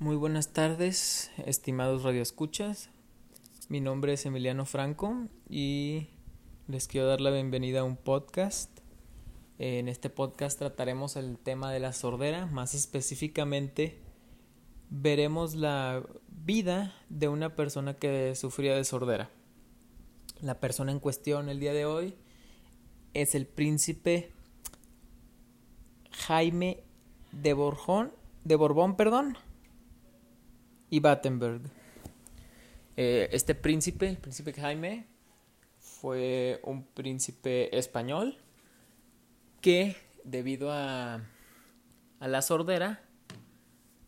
Muy buenas tardes, estimados radioescuchas. Mi nombre es Emiliano Franco y les quiero dar la bienvenida a un podcast. En este podcast trataremos el tema de la sordera, más específicamente veremos la vida de una persona que sufría de sordera. La persona en cuestión el día de hoy es el príncipe Jaime de Borbón, de Borbón, perdón, y Battenberg. Eh, este príncipe, el príncipe Jaime, fue un príncipe español que debido a, a la sordera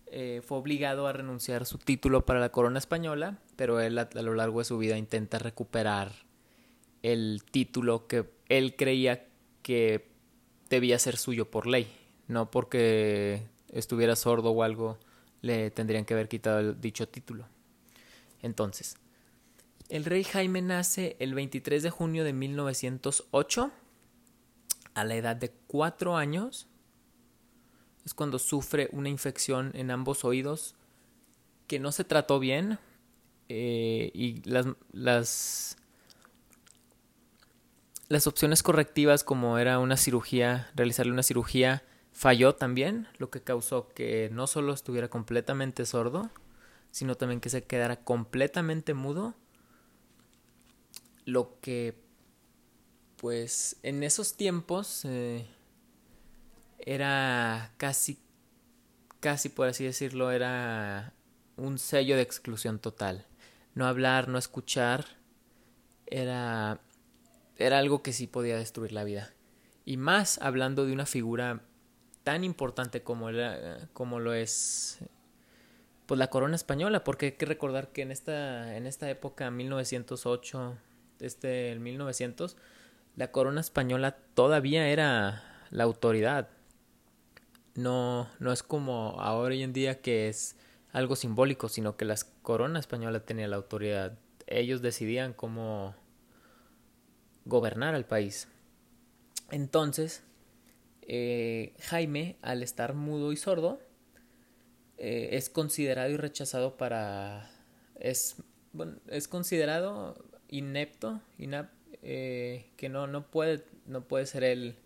eh, fue obligado a renunciar su título para la corona española, pero él a, a, lo largo de su vida intenta recuperar el título que él creía que debía ser suyo por ley, no porque estuviera sordo o algo le tendrían que haber quitado el dicho título. Entonces, el rey Jaime nace el 23 de junio de 1908 a la edad de cuatro años. Es cuando sufre una infección en ambos oídos que no se trató bien eh, y las, las, las opciones correctivas como era una cirugía, realizarle una cirugía, falló también, lo que causó que no solo estuviera completamente sordo, sino también que se quedara completamente mudo, lo que pues en esos tiempos eh, era casi, casi por así decirlo, era un sello de exclusión total. No hablar, no escuchar, era, era algo que sí podía destruir la vida. Y más hablando de una figura tan importante como, la, como lo es pues la corona española, porque hay que recordar que en esta, en esta época, 1908, este, el 1900, la corona española todavía era la autoridad. No, no es como ahora hoy en día que es algo simbólico, sino que la corona española tenía la autoridad. Ellos decidían cómo gobernar al país. Entonces, eh, Jaime, al estar mudo y sordo, eh, es considerado y rechazado para... es, bueno, es considerado inepto, eh, que no, no, puede, no puede ser el,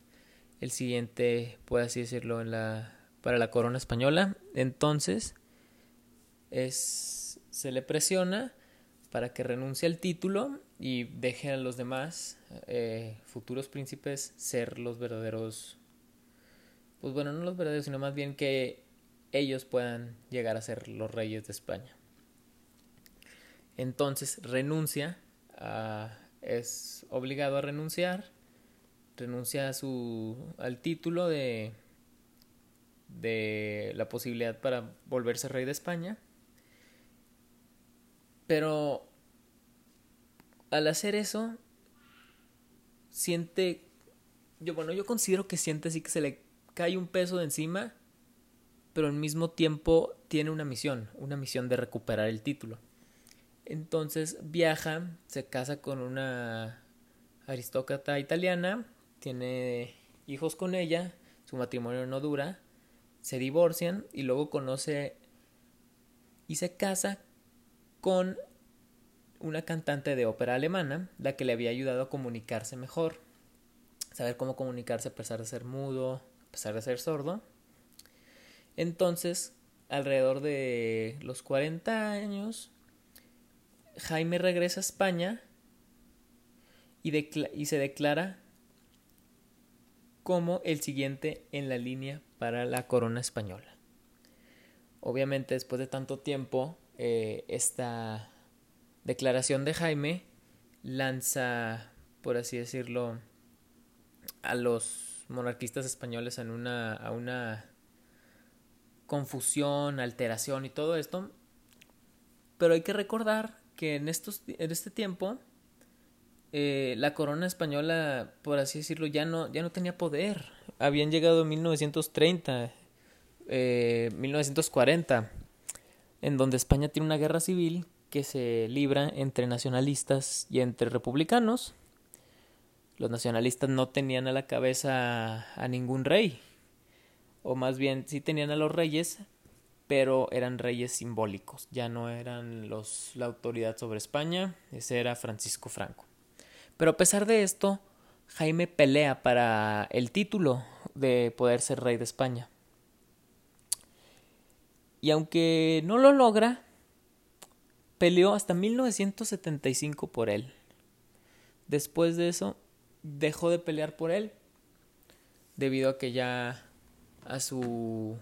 el siguiente, por así decirlo, en la, para la corona española. Entonces, es, se le presiona para que renuncie al título y deje a los demás futuros príncipes ser los verdaderos pues bueno, no los verdaderos, sino más bien que ellos puedan llegar a ser los reyes de España. Entonces renuncia, a, es obligado a renunciar, renuncia a su, al título de, de la posibilidad para volverse rey de España, pero al hacer eso, siente, yo bueno, yo considero que siente así que se le cae un peso de encima, pero al mismo tiempo tiene una misión, una misión de recuperar el título. Entonces viaja, se casa con una aristócrata italiana, tiene hijos con ella, su matrimonio no dura, se divorcian y luego conoce y se casa con una cantante de ópera alemana, la que le había ayudado a comunicarse mejor, saber cómo comunicarse a pesar de ser mudo, pesar de ser sordo. Entonces, alrededor de los 40 años, Jaime regresa a España y, se declara como el siguiente en la línea para la corona española. Obviamente, después de tanto tiempo, eh, esta declaración de Jaime lanza, por así decirlo, a los monarquistas españoles en una, a una confusión, alteración y todo esto. Pero hay que recordar que en, estos, en este tiempo eh, la corona española, por así decirlo, ya no, ya no tenía poder. Habían llegado en 1930, eh, 1940, en donde España tiene una guerra civil que se libra entre nacionalistas y entre republicanos los nacionalistas no tenían a la cabeza a ningún rey, o más bien sí tenían a los reyes, pero eran reyes simbólicos, ya no eran los, la autoridad sobre España, ese era Francisco Franco. Pero a pesar de esto, Jaime pelea para el título de poder ser rey de España. Y aunque no lo logra, peleó hasta 1975 por él. Después de eso, dejó de pelear por él, debido a que ya a su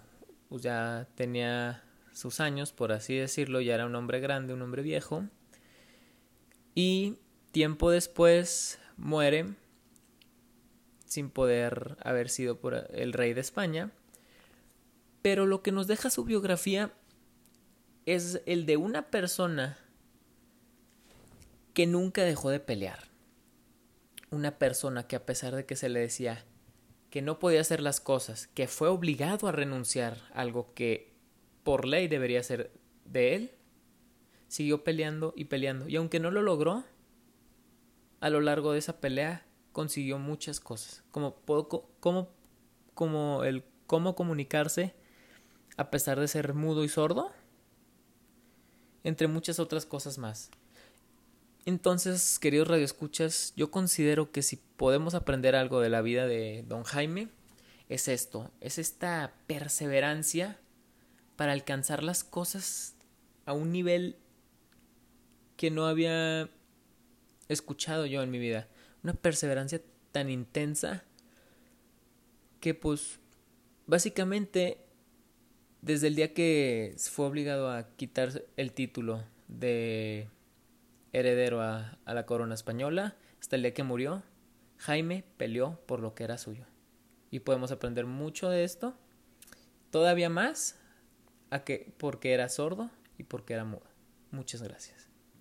pues ya tenía sus años, por así decirlo, ya era un hombre grande, un hombre viejo. Y tiempo después muere sin poder haber sido por el rey de España. Pero lo que nos deja su biografía es el de una persona que nunca dejó de pelear. Una persona que a pesar de que se le decía que no podía hacer las cosas, que fue obligado a renunciar a algo que por ley debería ser de él, siguió peleando y peleando. Y aunque no lo logró, a lo largo de esa pelea consiguió muchas cosas, como, como, como el cómo comunicarse a pesar de ser mudo y sordo, entre muchas otras cosas más. Entonces, queridos radioescuchas, yo considero que si podemos aprender algo de la vida de don Jaime, es esto, es esta perseverancia para alcanzar las cosas a un nivel que no había escuchado yo en mi vida. Una perseverancia tan intensa que pues básicamente desde el día que fue obligado a quitar el título de heredero a, la corona española, hasta el día que murió, Jaime peleó por lo que era suyo. Y podemos aprender mucho de esto, todavía más, a que, porque era sordo y porque era mudo. Muchas gracias.